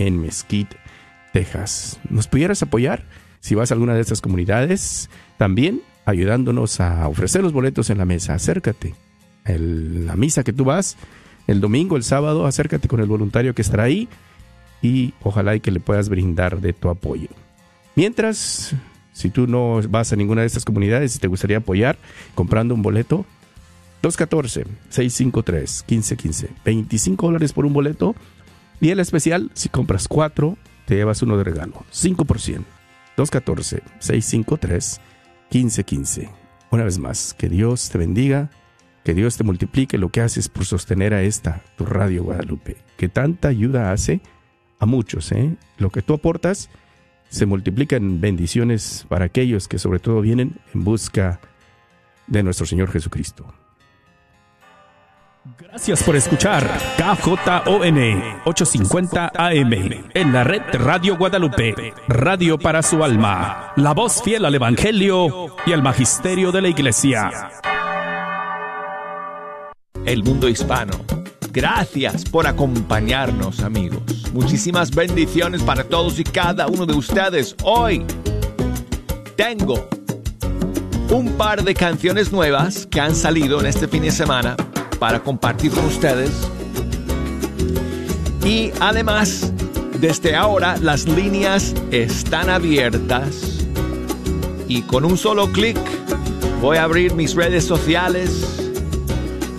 en Mesquite, Texas. ¿Nos pudieras apoyar si vas a alguna de estas comunidades? También ayudándonos a ofrecer los boletos en la mesa. Acércate. El, la misa que tú vas, el domingo, el sábado, acércate con el voluntario que estará ahí y ojalá que le puedas brindar de tu apoyo. Mientras, si tú no vas a ninguna de estas comunidades y te gustaría apoyar comprando un boleto, 214-653-1515, 25 dólares por un boleto y el especial, si compras cuatro, te llevas uno de regalo, 5%. 214-653-1515. Una vez más, que Dios te bendiga, que Dios te multiplique lo que haces por sostener a esta, tu Radio Guadalupe, que tanta ayuda hace a muchos. ¿eh? Lo que tú aportas se multiplica en bendiciones para aquellos que sobre todo vienen en busca de nuestro Señor Jesucristo. Gracias por escuchar KJON 850 AM en la red Radio Guadalupe, radio para su alma, la voz fiel al Evangelio y al Magisterio de la Iglesia. El mundo hispano. Gracias por acompañarnos amigos. Muchísimas bendiciones para todos y cada uno de ustedes. Hoy tengo un par de canciones nuevas que han salido en este fin de semana para compartir con ustedes. Y además, desde ahora las líneas están abiertas y con un solo clic voy a abrir mis redes sociales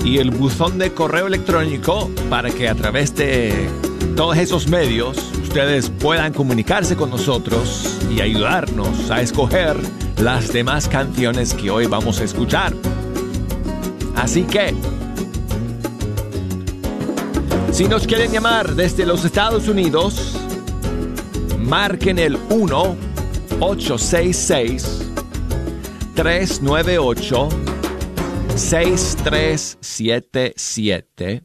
y el buzón de correo electrónico para que a través de todos esos medios ustedes puedan comunicarse con nosotros y ayudarnos a escoger las demás canciones que hoy vamos a escuchar. Así que si nos quieren llamar desde los Estados Unidos, marquen el 1-866-398-6377.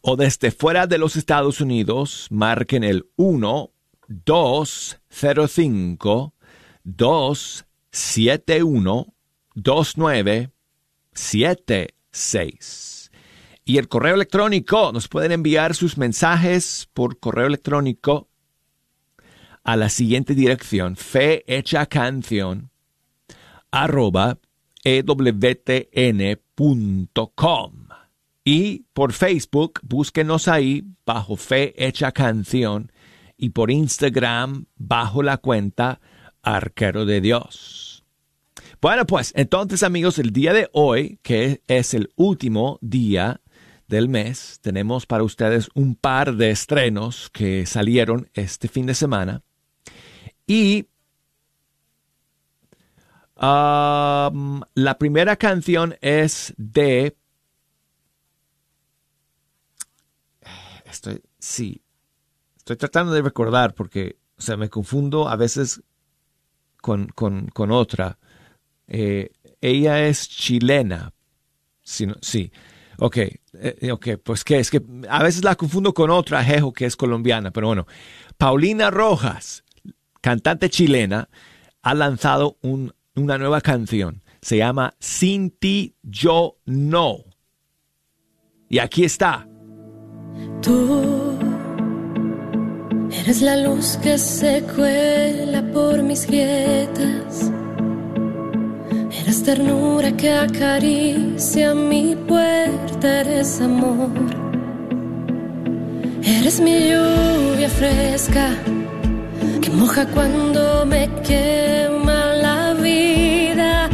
O desde fuera de los Estados Unidos, marquen el 1-205-271-2976. Y el correo electrónico, nos pueden enviar sus mensajes por correo electrónico a la siguiente dirección, fe hecha canción, arroba ewtn.com. Y por Facebook, búsquenos ahí bajo fe hecha canción y por Instagram bajo la cuenta Arquero de Dios. Bueno, pues entonces amigos, el día de hoy, que es el último día del mes tenemos para ustedes un par de estrenos que salieron este fin de semana. Y la primera canción es de... Estoy, sí, estoy tratando de recordar porque, o me confundo a veces con, otra. Eh, ella es chilena. Sí, sí. Ok, eh, ok, pues qué, es que a veces la confundo con otra Jejo que es colombiana, pero bueno, Paulina Rojas, cantante chilena, ha lanzado una nueva canción, se llama Sin ti yo no. Y aquí está. Tú eres la luz que se cuela por mis grietas Eres ternura que acaricia mi puerta, eres amor. Eres mi lluvia fresca que moja cuando me quema la vida.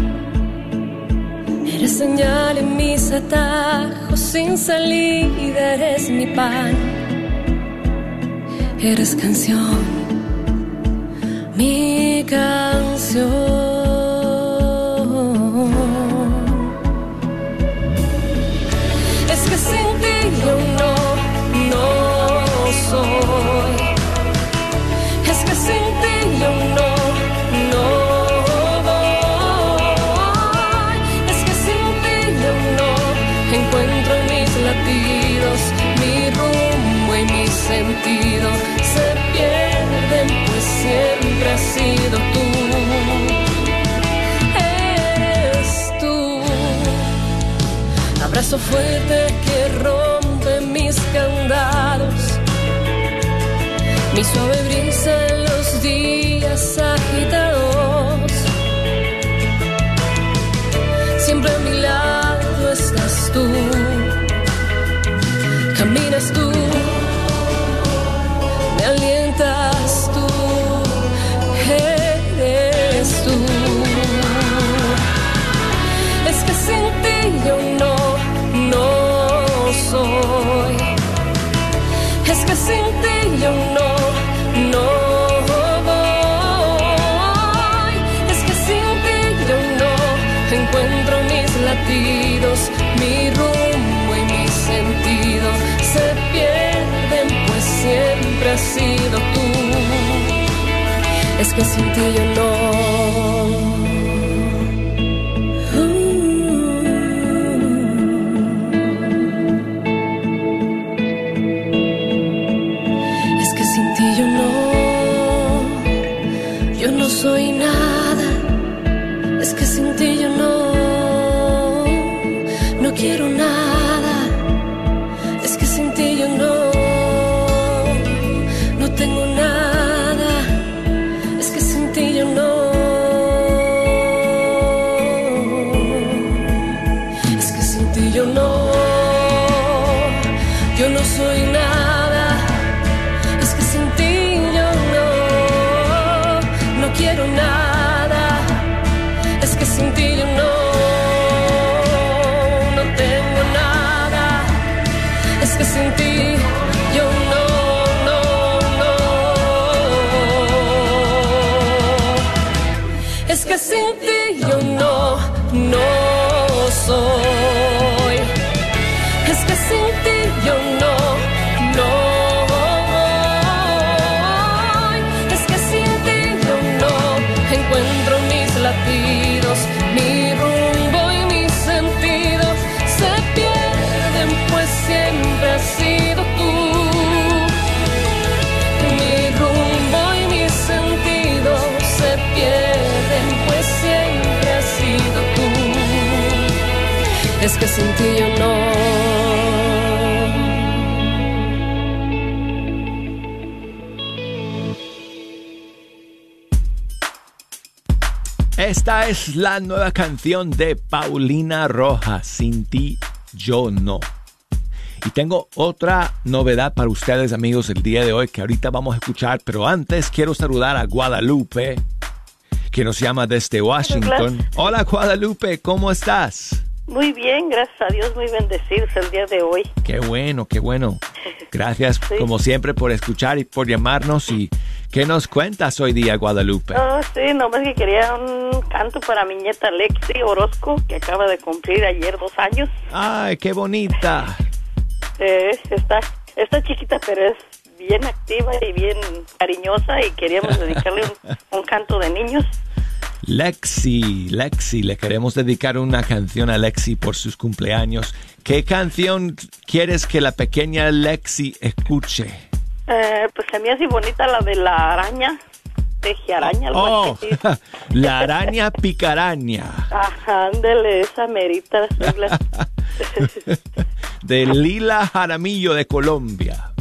Eres señal en mis atajos sin salida, eres mi pan. Eres canción, mi canción. Abrazo fuerte que rompe mis candados. mi suave brisa en los días agitados. Latidos, mi rumbo y mi sentido se pierden, pues siempre has sido tú. Es que sin ti yo no. Es que sin ti yo no. Esta es la nueva canción de Paulina Rojas, Sin ti yo no. Y tengo otra novedad para ustedes amigos el día de hoy que ahorita vamos a escuchar, pero antes quiero saludar a Guadalupe, que nos llama desde Washington. Hola Guadalupe, ¿cómo estás? Muy bien, gracias a Dios, muy bendecidos el día de hoy. Qué bueno, qué bueno. Gracias Sí. como siempre por escuchar y por llamarnos. ¿Y qué nos cuentas hoy día, Guadalupe? Ah, sí, nomás que quería un canto para mi nieta Lexi Orozco, que acaba de cumplir ayer dos años. Ay, qué bonita. Eh, está, está chiquita, pero es bien activa y bien cariñosa y queríamos dedicarle un, un canto de niños. Lexi, Lexi, le queremos dedicar una canción a Lexi por sus cumpleaños. ¿Qué canción quieres que la pequeña Lexi escuche? Eh, pues se me hace bonita la de la araña, teje araña, algo Oh, así. la araña picaraña Ajá, ándele, esa merita. De Lila Jaramillo de Colombia.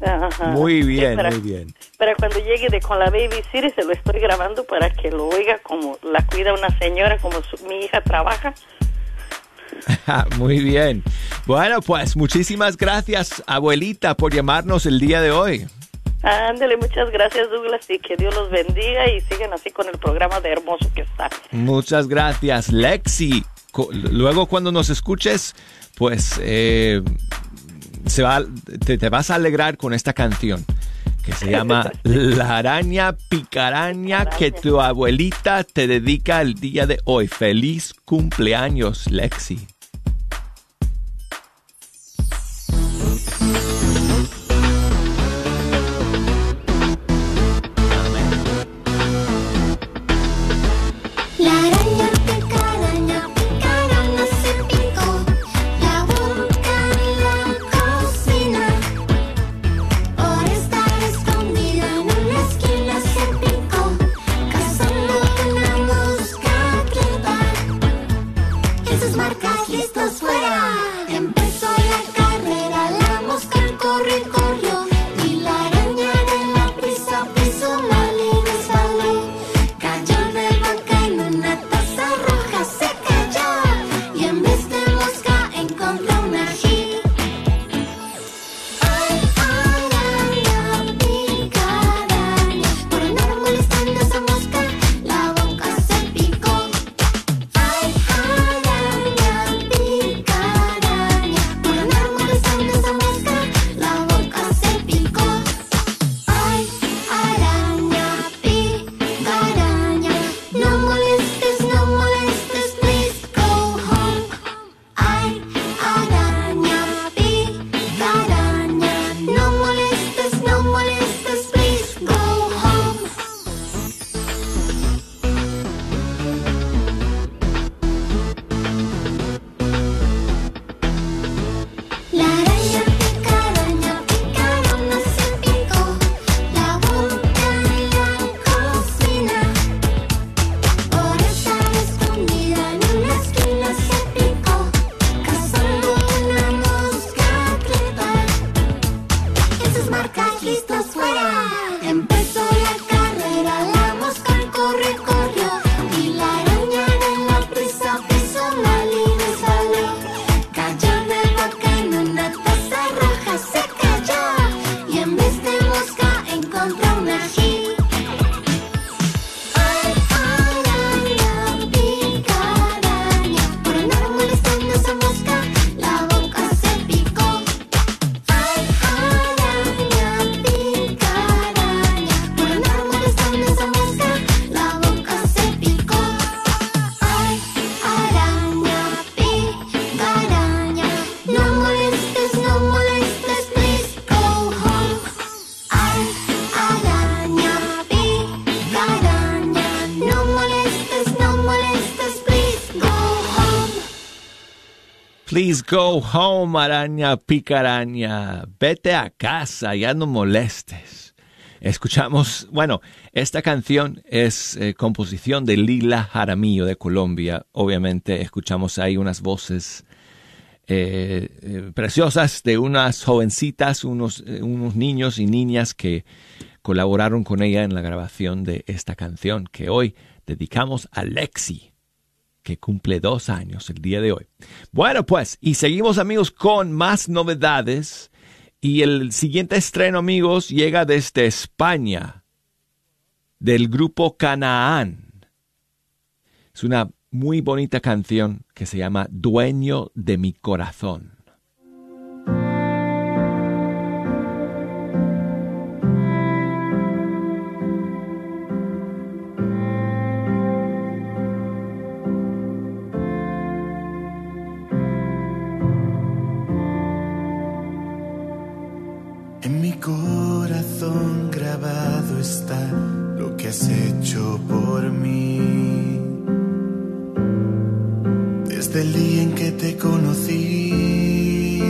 Ajá. Muy bien, muy bien. Para cuando llegue de con la Baby City se lo estoy grabando para que lo oiga como la cuida una señora, como su- mi hija trabaja. Muy bien. Bueno, pues muchísimas gracias, abuelita, por llamarnos el día de hoy. Ándele, muchas gracias Douglas y que Dios los bendiga y sigan así con el programa de hermoso que está. Muchas gracias, Lexi. Luego cuando nos escuches, pues eh, se va, te, te vas a alegrar con esta canción que se llama La araña picaraña que tu abuelita te dedica el día de hoy. Feliz cumpleaños, Lexi. Listos go home, araña picaraña. Vete a casa, ya no molestes. Escuchamos, bueno, esta canción es eh, composición de Lila Jaramillo de Colombia. Obviamente escuchamos ahí unas voces eh, eh, preciosas de unas jovencitas, unos, unos niños y niñas que colaboraron con ella en la grabación de esta canción que hoy dedicamos a Lexi que cumple dos años el día de hoy. Bueno, pues, y seguimos amigos con más novedades. Y el siguiente estreno, amigos, llega desde España, del grupo Canaán. Es una muy bonita canción que se llama Dueño de mi corazón. Lo que has hecho por mí. Desde el día en que te conocí,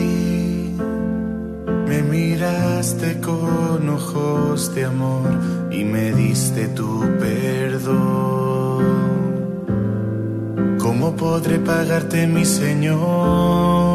me miraste con ojos de amor y me diste tu perdón. ¿Cómo podré pagarte, mi Señor?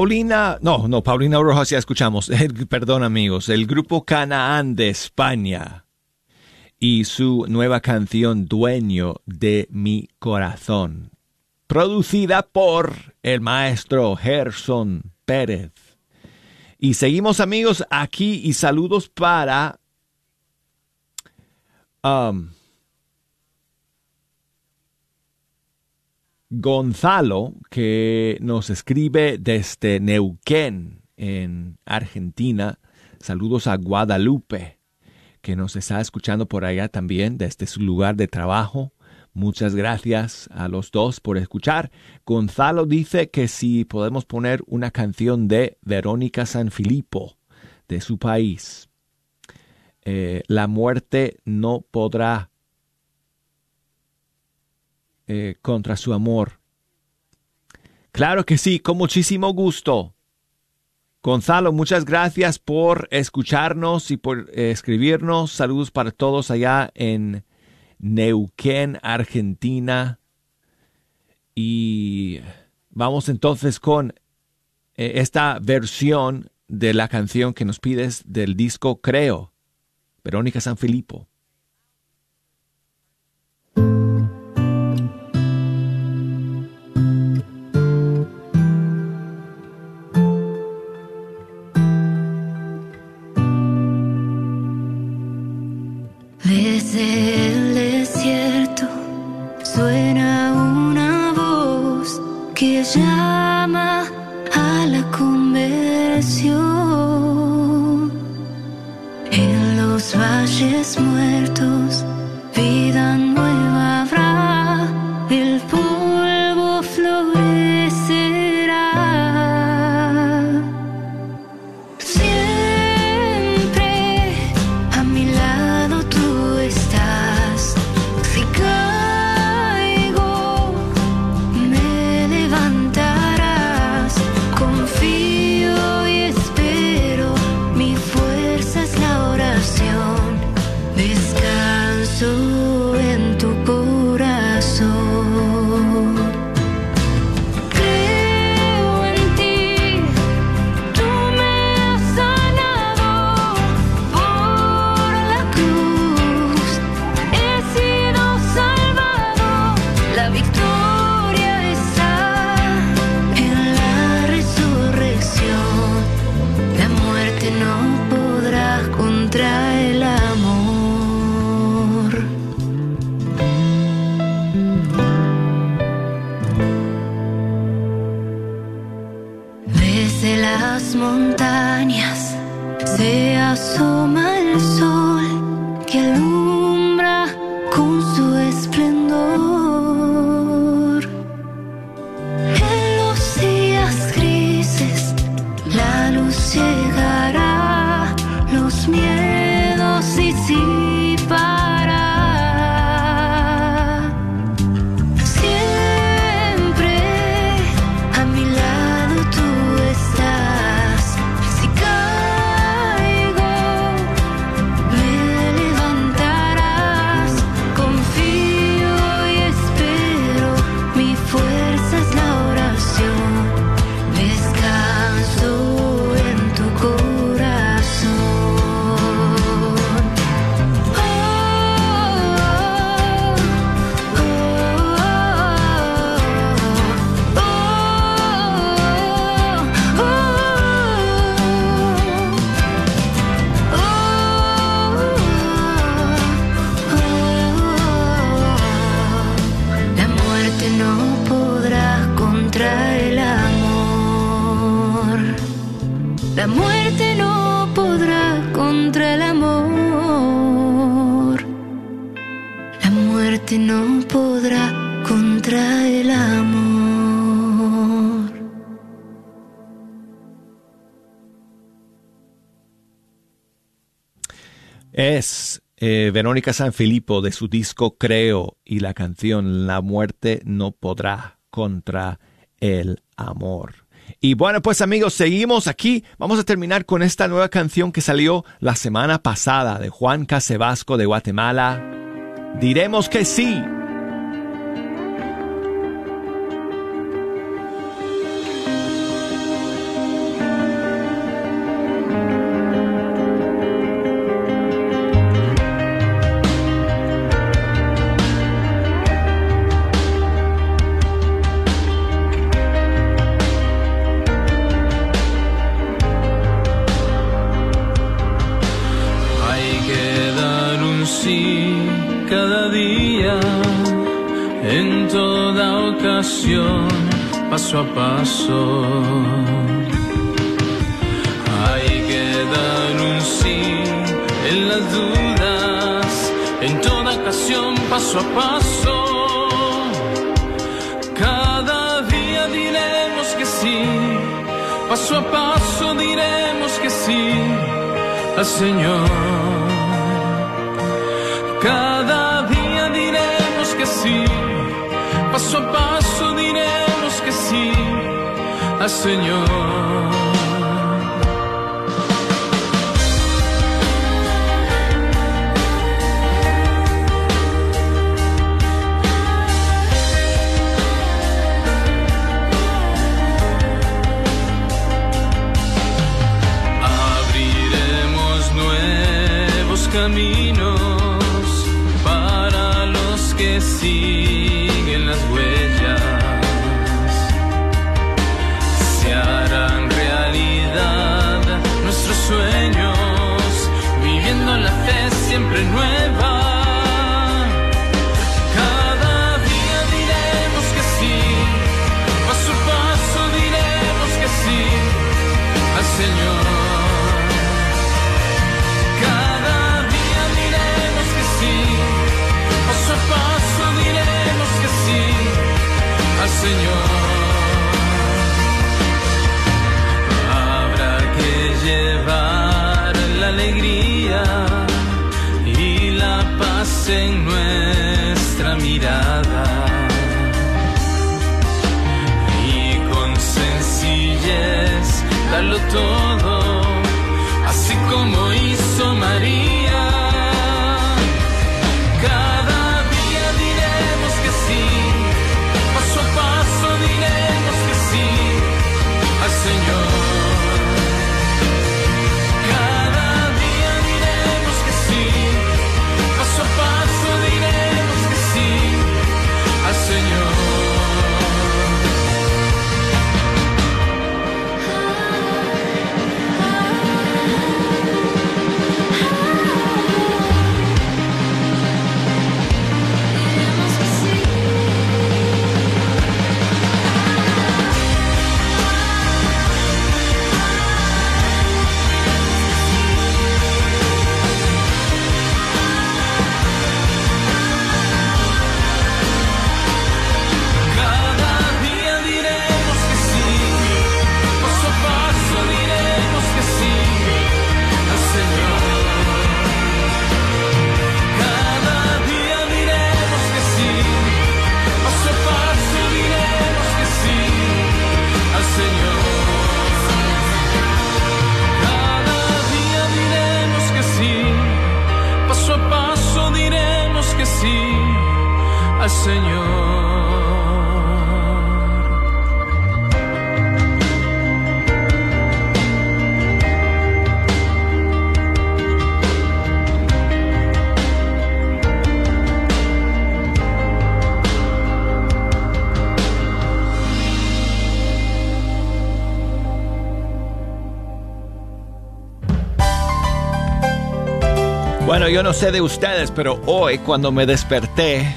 Paulina, no, no, Paulina Rojas ya escuchamos. Perdón amigos, el grupo Canaán de España y su nueva canción Dueño de mi corazón, producida por el maestro Gerson Pérez. Y seguimos amigos aquí y saludos para um, Gonzalo, que nos escribe desde Neuquén, en Argentina. Saludos a Guadalupe, que nos está escuchando por allá también, desde su lugar de trabajo. Muchas gracias a los dos por escuchar. Gonzalo dice que si podemos poner una canción de Verónica Sanfilippo, de su país. Eh, la muerte no podrá eh, contra su amor. Claro que sí, con muchísimo gusto. Gonzalo, muchas gracias por escucharnos y por eh, escribirnos. Saludos para todos allá en Neuquén, Argentina. Y vamos entonces con eh, esta versión de la canción que nos pides del disco Creo, Verónica Sanfilippo. Eh, Verónica Sanfilippo de su disco Creo y la canción La muerte no podrá contra el amor. Y bueno, pues amigos, seguimos aquí. Vamos a terminar con esta nueva canción que salió la semana pasada de Juan Casebasco de Guatemala. Diremos que sí. Paso a paso. Hay que dar un sí en las dudas, en toda ocasión, paso a paso. Cada día diremos que sí, paso a paso diremos que sí al Señor. Cada día diremos que sí, paso a paso al Señor. Caminos para los que siguen las huellas. Siempre nueva. Cada día diremos que sí, paso a paso diremos que sí al Señor. Cada día diremos que sí, paso a paso diremos que sí al Señor. Darlo todo, así como hizo María. Yo no sé de ustedes, pero hoy cuando me desperté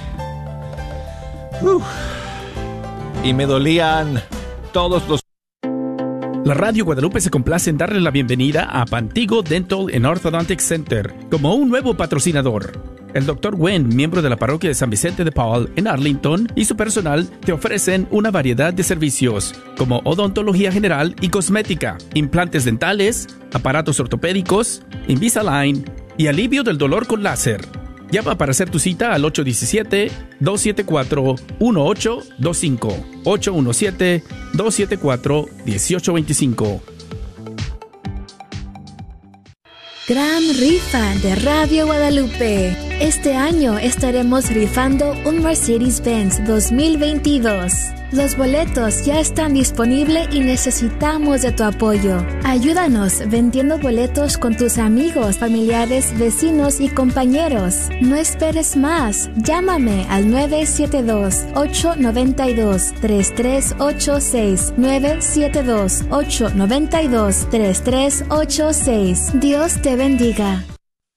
y me dolían todos los La Radio Guadalupe se complace en darle la bienvenida a Pantigo Dental and Orthodontic Center como un nuevo patrocinador. El Dr. Wen, miembro de la parroquia de San Vicente de Paul en Arlington, y su personal te ofrecen una variedad de servicios como odontología general y cosmética, implantes dentales, aparatos ortopédicos, Invisalign y alivio del dolor con láser. Llama para hacer tu cita al 817-274-1825. 817-274-1825. Gran rifa de Radio Guadalupe. Este año estaremos rifando un Mercedes-Benz 2022. Los boletos ya están disponibles y necesitamos de tu apoyo. Ayúdanos vendiendo boletos con tus amigos, familiares, vecinos y compañeros. No esperes más. Llámame al 972-892-3386. 972-892-3386. Dios te bendiga.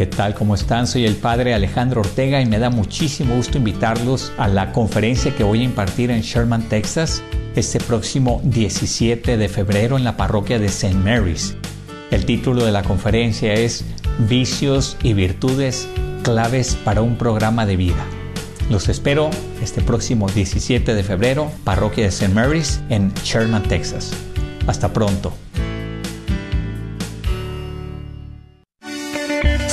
¿Qué tal? ¿Cómo están? Soy el padre Alejandro Ortega y me da muchísimo gusto invitarlos a la conferencia que voy a impartir en Sherman, Texas, este próximo 17 de febrero en la parroquia de St. Mary's. El título de la conferencia es Vicios y Virtudes claves para un programa de vida. Los espero este próximo 17 de febrero, parroquia de St. Mary's en Sherman, Texas. Hasta pronto.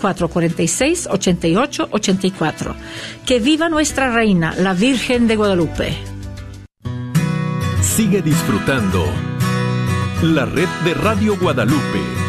446-8884. Que viva nuestra reina, la Virgen de Guadalupe. Sigue disfrutando la red de Radio Guadalupe.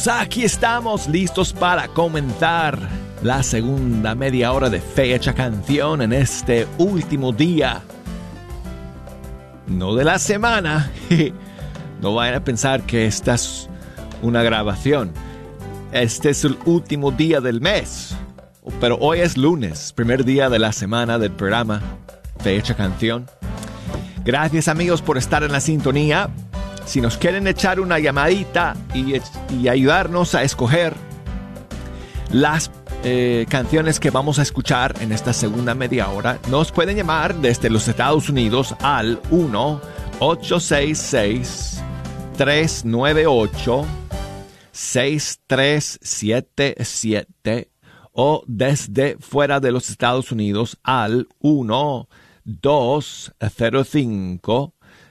Amigos, aquí estamos listos para comentar la segunda media hora de fecha canción en este último día. No de la semana. No vayan a pensar que esta es una grabación. Este es el último día del mes. Pero hoy es lunes, primer día de la semana del programa Fecha Canción. Gracias amigos por estar en la sintonía. Si nos quieren echar una llamadita y, ayudarnos a escoger las eh, canciones que vamos a escuchar en esta segunda media hora, nos pueden llamar desde los Estados Unidos al 1-866-398-6377 o desde fuera de los Estados Unidos al 1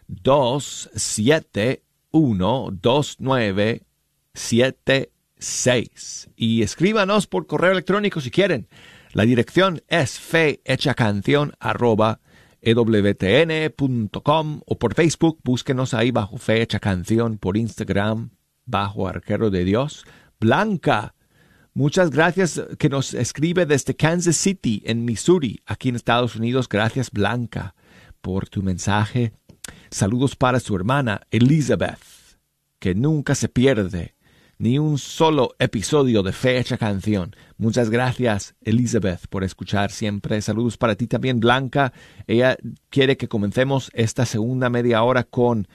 205 271 2976 y escríbanos por correo electrónico si quieren. La dirección es fehechacanción arroba ewtn.com o por Facebook, búsquenos ahí bajo Fecha Canción, por Instagram, bajo Arquero de Dios. Blanca, muchas gracias que nos escribe desde Kansas City, en Missouri, aquí en Estados Unidos. Gracias, Blanca, por tu mensaje. Saludos para su hermana Elizabeth, que nunca se pierde ni un solo episodio de Fecha Canción. Muchas gracias, Elizabeth, por escuchar siempre. Saludos para ti también, Blanca. Ella quiere que comencemos esta segunda media hora con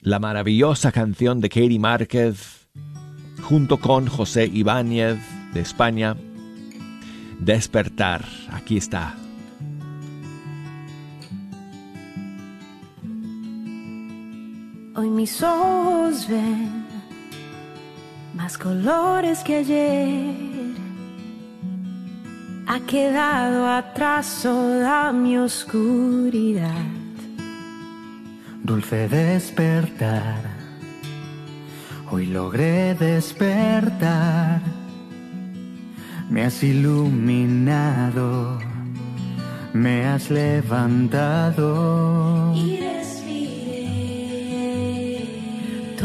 la maravillosa canción de Katie Márquez, junto con José Ibáñez de España. Despertar. Aquí está. Hoy mis ojos ven más colores que ayer. Ha quedado atrás toda mi oscuridad. Dulce despertar, hoy logré despertar. Me has iluminado, me has levantado. Y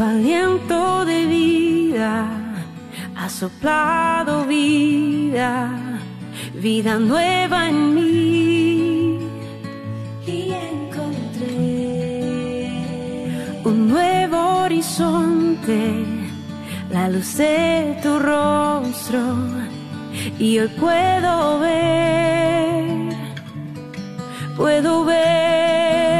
tu aliento de vida, ha soplado vida, vida nueva en mí. Y encontré horizonte la luz de tu rostro y hoy puedo ver, puedo ver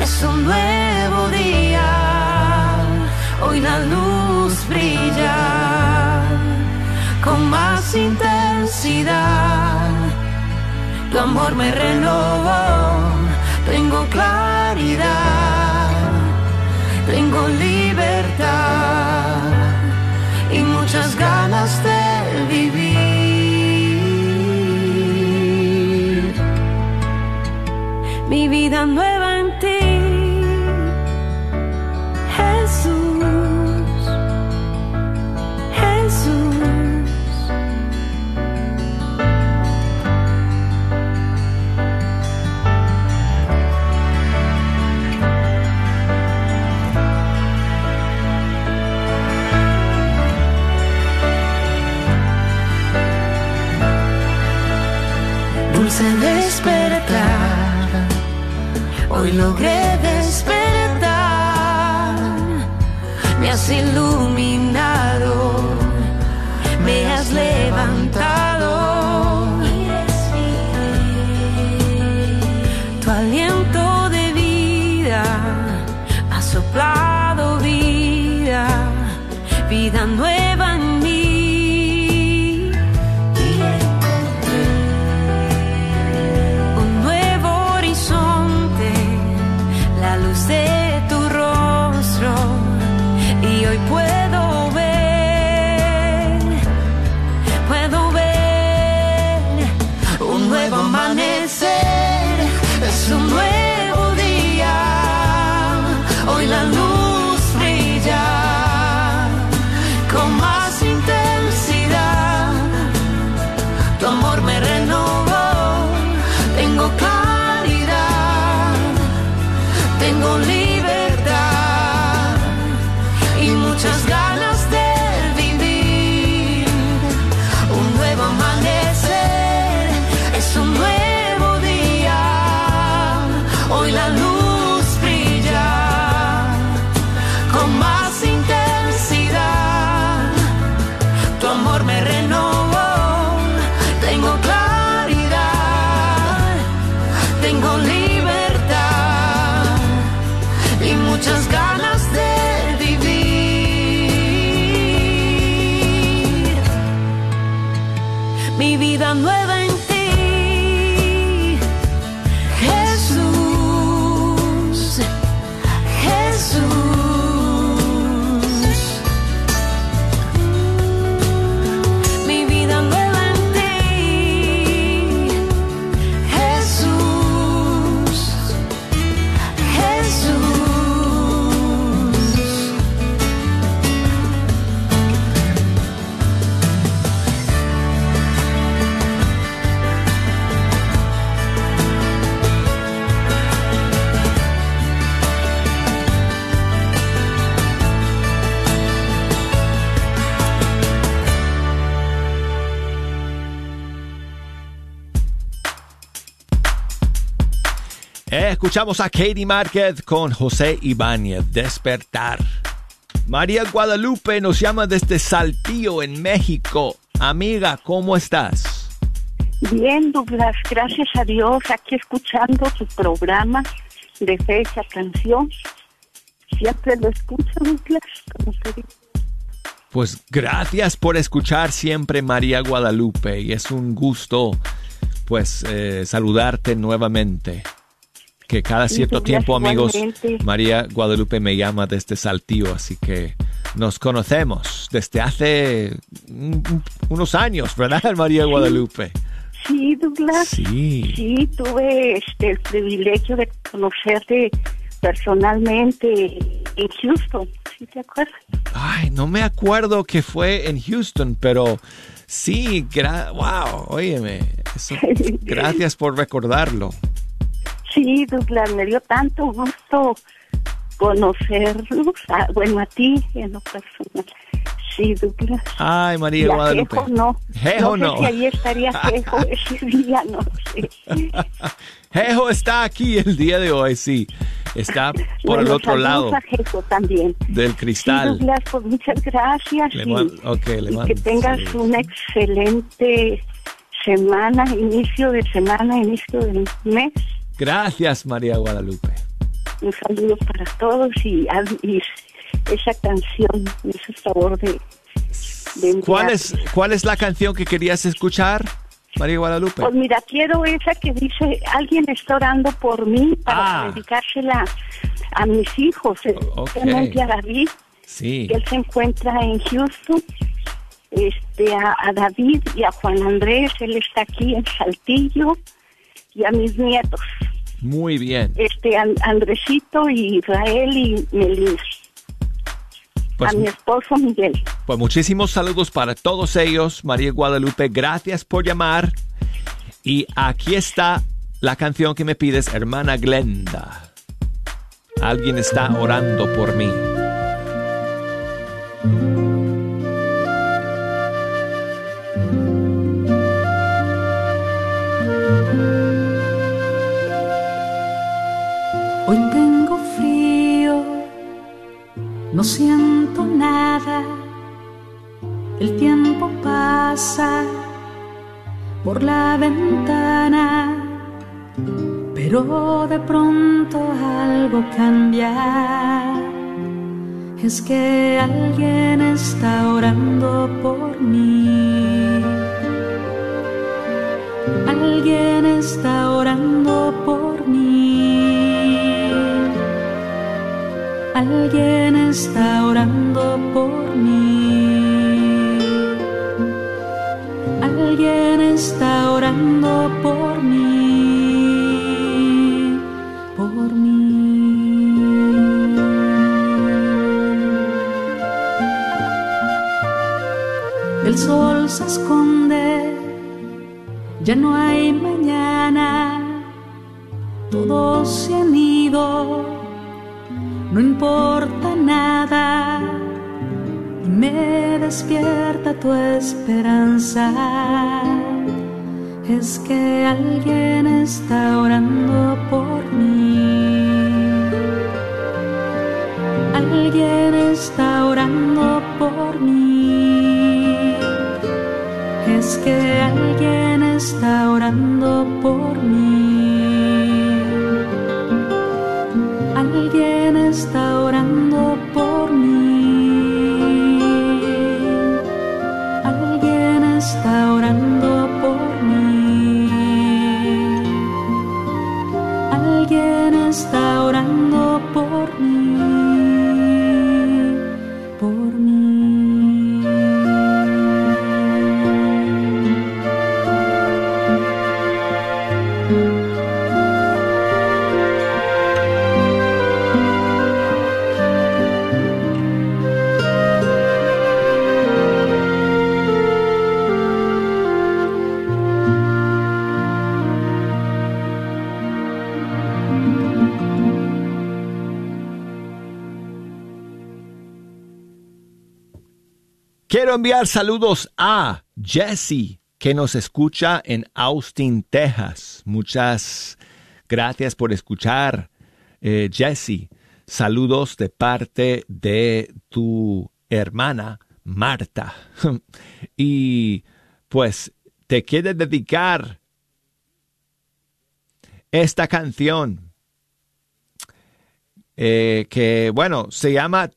es un nuevo día. Hoy la luz brilla con más intensidad. Tu amor me renovó, tengo claridad, tengo libertad y muchas ganas de vivir. Mi vida nueva en Escuchamos a Katie Márquez con José Ibáñez, Despertar. María Guadalupe nos llama desde Saltillo, en México. Amiga, ¿cómo estás? Bien, Douglas, gracias a Dios, aquí escuchando su programa de fecha canción. Siempre lo escucho, Douglas, como te digo. Pues gracias por escuchar siempre María Guadalupe y es un gusto pues eh, saludarte nuevamente. Que cada cierto Douglas, tiempo, amigos, igualmente. María Guadalupe me llama desde Saltillo, así que nos conocemos desde hace unos años, ¿verdad, María Guadalupe? Sí, Douglas. Sí. Sí, tuve este, el privilegio de conocerte personalmente en Houston, ¿sí te acuerdas? Ay, no me acuerdo que fue en Houston, pero sí, gra wow, óyeme, eso- gracias por recordarlo. Sí, Douglas, me dio tanto gusto conocerlos, ah, bueno, a ti en lo personal. Sí, Douglas. Ay, María Y a Guadalupe. Jejo no. Jejo no. no. sé si ahí estaría Jejo ese día, no sé. Jejo está aquí el día de hoy, sí. Está por Bueno, el otro lado a Jejo también. del Sí, cristal. Douglas, pues muchas gracias. Le y- le y que tengas sí. una excelente semana, inicio de semana, inicio del mes. Gracias, María Guadalupe. Un saludo para todos y, y esa canción el favor de, de. ¿Cuál es, ¿Cuál es la canción que querías escuchar, María Guadalupe? Pues mira, quiero esa que dice, alguien está orando por mí para Ah. dedicársela a mis hijos, especialmente a David, Sí. que él se encuentra en Houston, este, a, a David y a Juan Andrés, él está aquí en Saltillo, y a mis nietos, Muy bien. este, An- Andresito y Israel y Melina, Pues, a mi esposo Miguel. pues muchísimos saludos para todos ellos, María Guadalupe. Gracias por llamar. Y aquí está la canción que me pides, hermana Glenda. Alguien está orando por mí. No siento nada. El tiempo pasa por la ventana, pero de pronto algo cambia. Es que alguien está orando por mí. Alguien está orando por mí. Alguien está orando por mí. Alguien está orando por mí. Por mí. El sol se esconde ya no hay mañana, todos se no importa nada, y me despierta tu esperanza. Es que alguien está orando por mí. Alguien está orando por mí. Es que alguien está orando por mí. Alguien está orando Quiero enviar saludos a Jesse, que nos escucha en Austin, Texas. Muchas gracias por escuchar, eh, Jesse. Saludos de parte de tu hermana Marta. y pues te quiere dedicar esta canción eh, que, bueno, se llama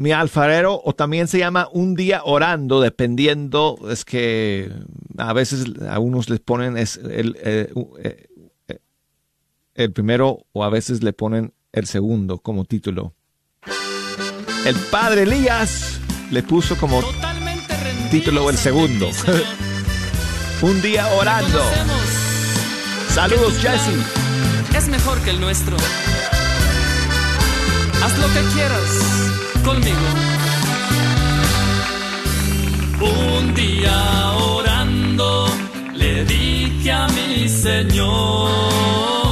Mi alfarero o también se llama Un día orando, dependiendo, es que a veces a unos les ponen es el, eh, eh, eh, el primero o a veces le ponen el segundo como título. El padre Elías le puso como título el segundo. Un día orando. Saludos, Jesse. es mejor que el nuestro. Haz lo que quieras conmigo. Un día orando le dije a mi Señor.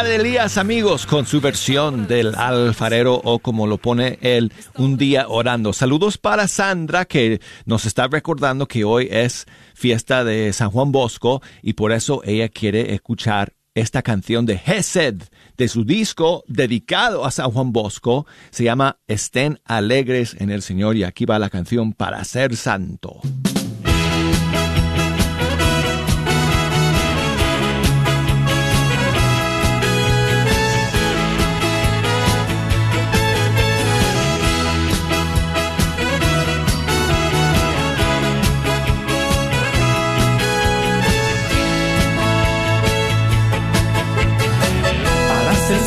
Adelías amigos con su versión del alfarero o como lo pone él, un día orando. Saludos para Sandra que nos está recordando que hoy es fiesta de San Juan Bosco y por eso ella quiere escuchar esta canción de Hesed de su disco dedicado a San Juan Bosco. Se llama Estén alegres en el Señor y aquí va la canción para ser santo.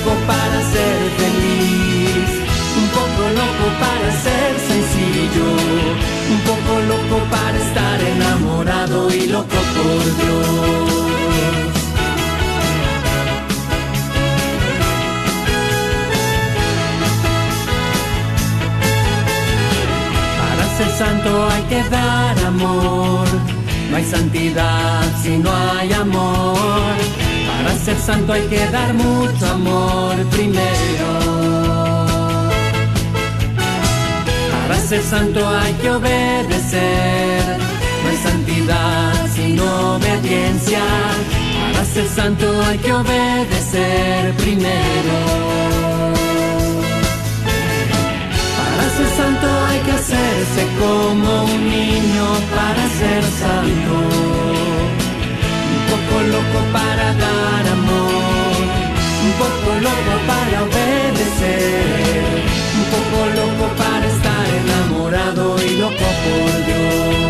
Loco para ser feliz. Un poco loco para ser sencillo. Un poco loco para estar enamorado y loco por Dios. Para ser santo hay que dar amor. No hay santidad si no hay amor. Para ser santo hay que dar mucho amor primero. Para ser santo hay que obedecer. No hay santidad sin obediencia. Para ser santo hay que obedecer primero. Para ser santo hay que hacerse como un niño para ser santo. Poco loco para dar amor, un poco loco para obedecer, un poco loco para estar enamorado y loco por Dios.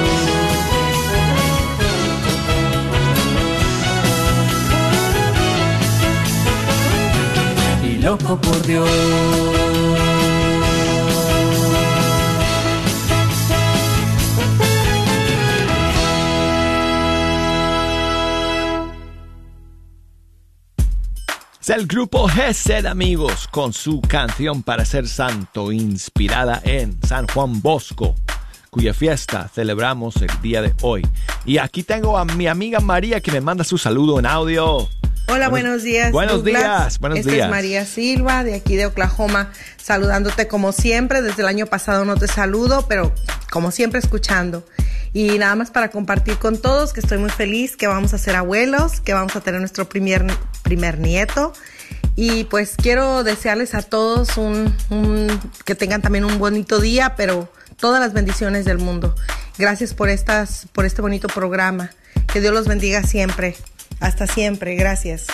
Loco por Dios. Es el grupo Gesed, amigos, con su canción para ser santo, inspirada en San Juan Bosco, cuya fiesta celebramos el día de hoy. Y aquí tengo a mi amiga María que me manda su saludo en audio. Hola, buenos días. Buenos Douglas. días, buenos Esta días. es María Silva, de aquí de Oklahoma, saludándote como siempre. Desde el año pasado no te saludo, pero como siempre escuchando. Y nada más para compartir con todos que estoy muy feliz, que vamos a ser abuelos, que vamos a tener nuestro primer, primer nieto. Y pues quiero desearles a todos un, un- que tengan también un bonito día, pero todas las bendiciones del mundo. Gracias por estas, por este bonito programa. Que Dios los bendiga siempre. Hasta siempre. Gracias.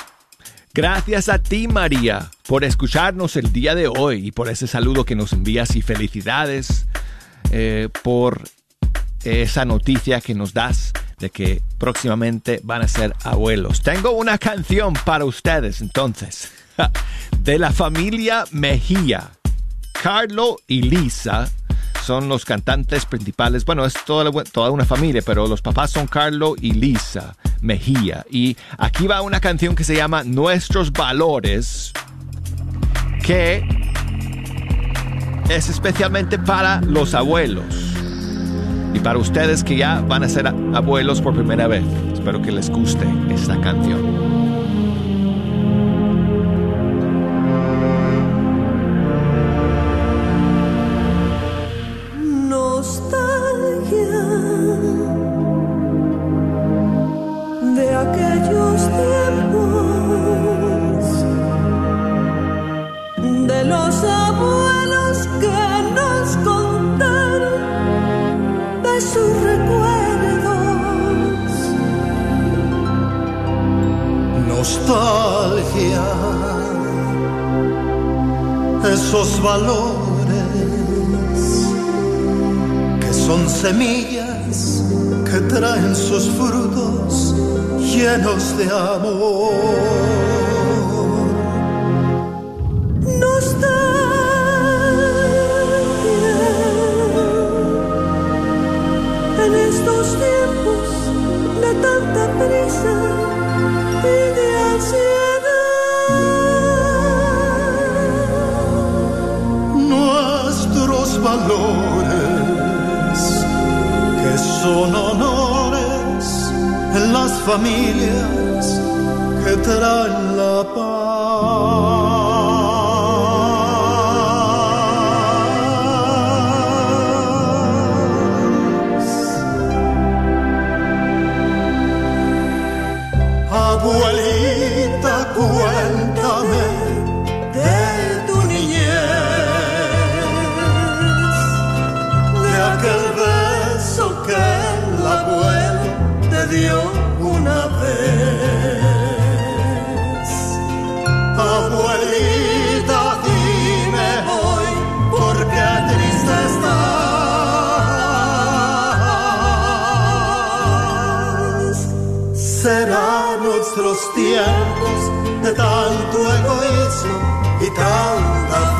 Gracias a ti, María, por escucharnos el día de hoy y por ese saludo que nos envías y felicidades eh, por esa noticia que nos das de que próximamente van a ser abuelos. Tengo una canción para ustedes entonces, de la familia Mejía. Carlo y Lisa son los cantantes principales. Bueno, es toda, toda una familia, pero los papás son Carlo y Lisa Mejía. Y aquí va una canción que se llama Nuestros Valores, que es especialmente para los abuelos. Y para ustedes que ya van a ser abuelos por primera vez. Espero que les guste esta canción. Familias que traen la paz. Nuestros tiempos de tanto egoísmo y tanta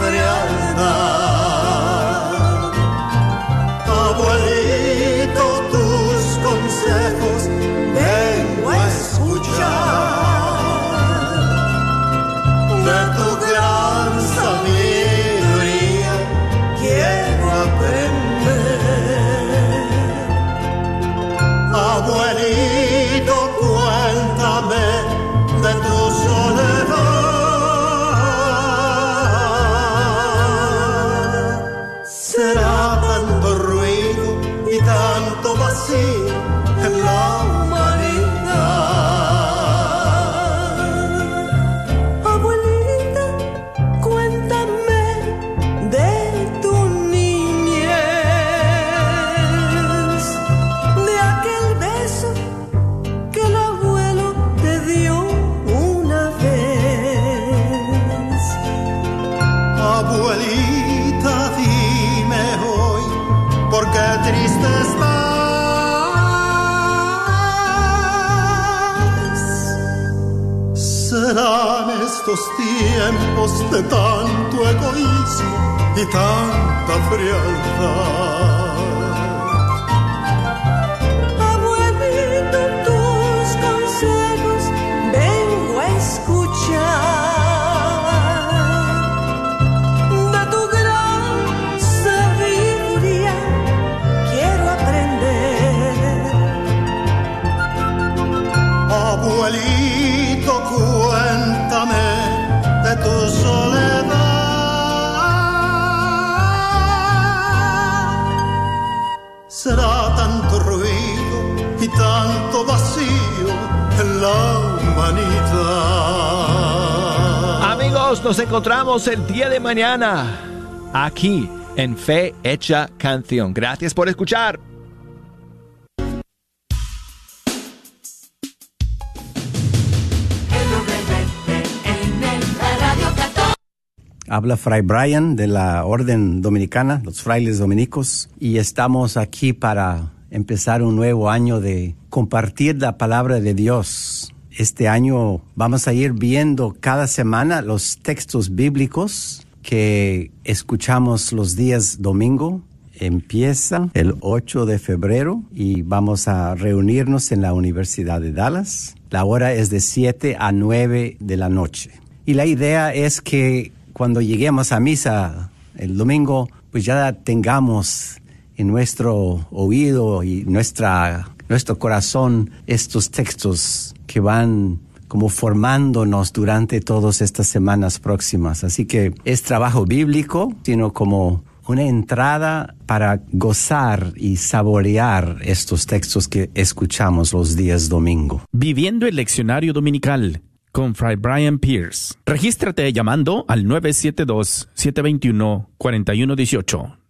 estos tiempos de tanto egoísmo y tanta frialdad. La humanidad. Amigos, nos encontramos el día de mañana aquí en Fe Hecha Canción. Gracias por escuchar. Habla Fray Brian de la Orden Dominicana, los frailes dominicos, y estamos aquí para empezar un nuevo año de compartir la palabra de Dios. Este año vamos a ir viendo cada semana los textos bíblicos que escuchamos los días domingo. Empieza el 8 de febrero y vamos a reunirnos en la Universidad de Dallas. La hora es de 7 a 9 de la noche. Y la idea es que cuando lleguemos a misa el domingo, pues ya tengamos en nuestro oído y nuestra, nuestro corazón estos textos que van como formándonos durante todas estas semanas próximas. Así que es trabajo bíblico, sino como una entrada para gozar y saborear estos textos que escuchamos los días domingo. Viviendo el leccionario dominical con Fray Brian Pierce. Regístrate llamando al 972-721-4118.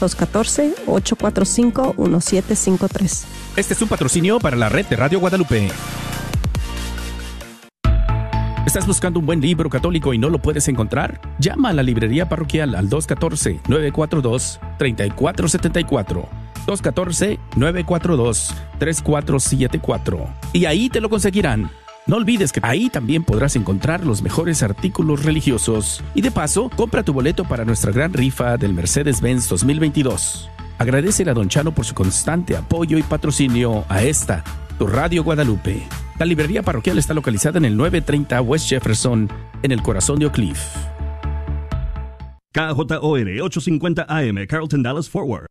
214-845-1753. Este es un patrocinio para la red de Radio Guadalupe. ¿Estás buscando un buen libro católico y no lo puedes encontrar? Llama a la librería parroquial al 214-942-3474. 214-942-3474. Y ahí te lo conseguirán. No olvides que ahí también podrás encontrar los mejores artículos religiosos. Y de paso, compra tu boleto para nuestra gran rifa del Mercedes-Benz 2022. Agradece a Don Chano por su constante apoyo y patrocinio a esta, tu Radio Guadalupe. La librería parroquial está localizada en el 930 West Jefferson, en el corazón de Oak Cliff. KJON 850 AM, Carlton Dallas Forward.